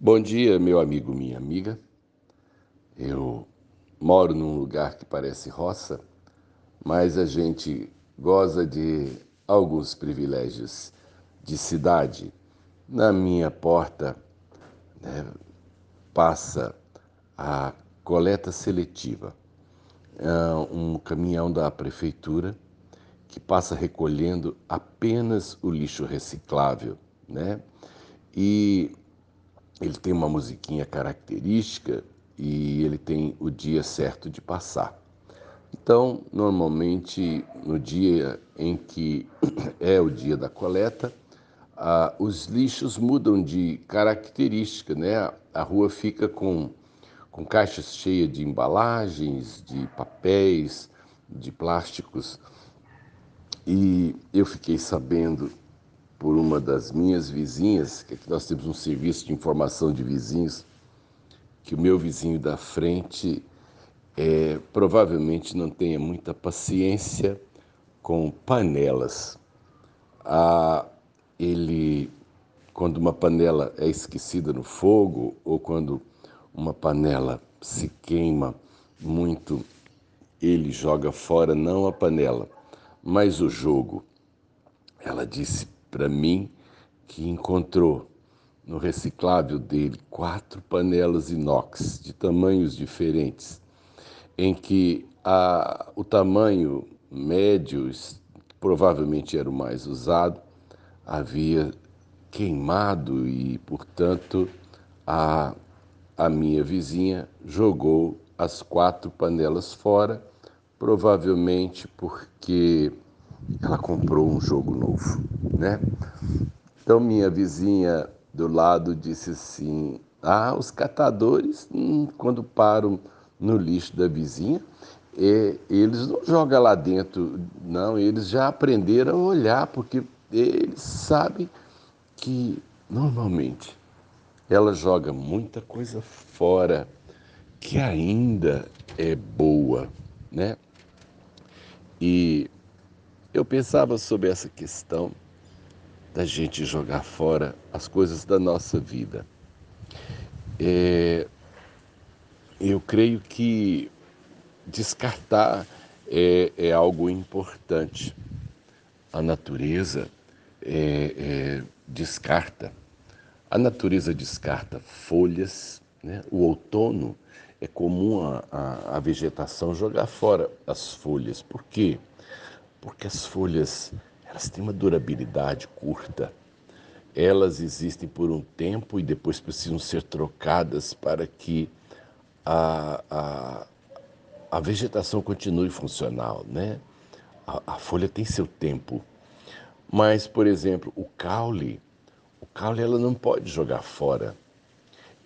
Bom dia, meu amigo, minha amiga. Eu moro num lugar que parece roça, mas a gente goza de alguns privilégios de cidade. Na minha porta né, passa a coleta seletiva, é um caminhão da prefeitura que passa recolhendo apenas o lixo reciclável, né? E ele tem uma musiquinha característica e ele tem o dia certo de passar. Então, normalmente, no dia em que é o dia da coleta, ah, os lixos mudam de característica, né? A rua fica com, com caixas cheias de embalagens, de papéis, de plásticos. E eu fiquei sabendo por uma das minhas vizinhas, que aqui nós temos um serviço de informação de vizinhos, que o meu vizinho da frente é, provavelmente não tenha muita paciência com panelas. Ah, ele, quando uma panela é esquecida no fogo ou quando uma panela se queima muito, ele joga fora não a panela, mas o jogo. Ela disse para mim que encontrou no reciclável dele quatro panelas inox de tamanhos diferentes, em que a, o tamanho médio, provavelmente era o mais usado, havia queimado e, portanto, a, a minha vizinha jogou as quatro panelas fora, provavelmente porque ela comprou um jogo novo, né? Então minha vizinha do lado disse assim: "Ah, os catadores hum, quando param no lixo da vizinha, é, eles não jogam lá dentro, não, eles já aprenderam a olhar porque eles sabem que normalmente ela joga muita coisa fora que ainda é boa, né? E eu pensava sobre essa questão da gente jogar fora as coisas da nossa vida. É, eu creio que descartar é, é, algo importante. A natureza é, é descarta. A natureza descarta folhas. Né? O outono é comum a, a, a vegetação jogar fora as folhas. Por quê? Porque as folhas elas têm uma durabilidade curta. Elas existem por um tempo e depois precisam ser trocadas para que a, a, a vegetação continue funcional, né? A, a, folha tem seu tempo. Mas, por exemplo, o caule, o caule ela não pode jogar fora.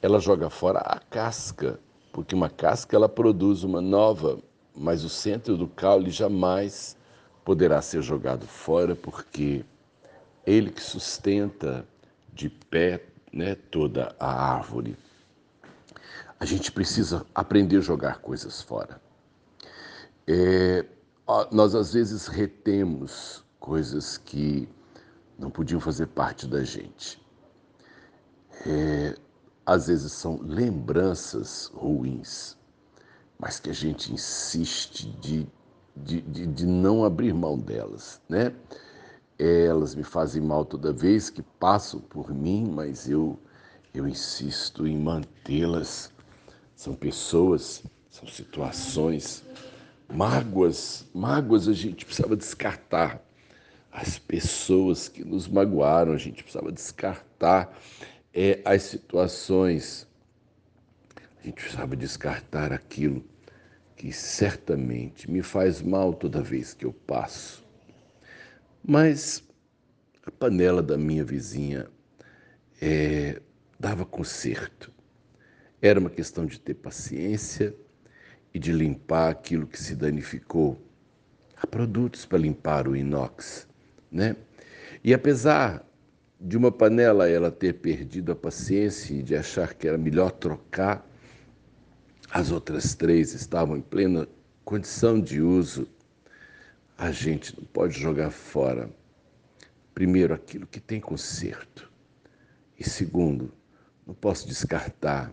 Ela joga fora a casca, porque uma casca ela produz uma nova, mas o centro do caule jamais poderá ser jogado fora porque ele que sustenta de pé né, toda a árvore. A gente precisa aprender a jogar coisas fora. É, nós às vezes retemos coisas que não podiam fazer parte da gente. É, às vezes são lembranças ruins, mas que a gente insiste de de, de, de não abrir mão delas, né? Elas me fazem mal toda vez que passam por mim, mas eu, eu insisto em mantê-las. São pessoas, são situações, mágoas, mágoas a gente precisava descartar. As pessoas que nos magoaram, a gente precisava descartar é, as situações. A gente precisava descartar aquilo que certamente me faz mal toda vez que eu passo. Mas a panela da minha vizinha é, dava conserto. Era uma questão de ter paciência e de limpar aquilo que se danificou. Há produtos para limpar o inox, né? E apesar de uma panela ela ter perdido a paciência e de achar que era melhor trocar, as outras três estavam em plena condição de uso. A gente não pode jogar fora, primeiro, aquilo que tem conserto, e segundo, não posso descartar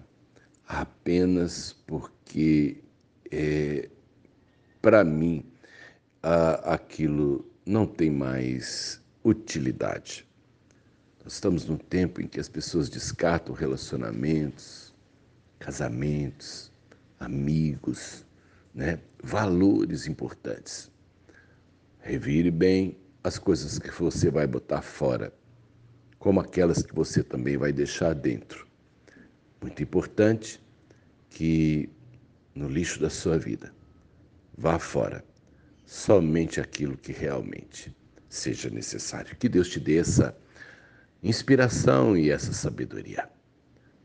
apenas porque, é, para mim, a, aquilo não tem mais utilidade. Nós estamos num tempo em que as pessoas descartam relacionamentos, casamentos, amigos, né? valores importantes. Revire bem as coisas que você vai botar fora, como aquelas que você também vai deixar dentro. Muito importante que no lixo da sua vida vá fora somente aquilo que realmente seja necessário. Que Deus te dê essa inspiração e essa sabedoria.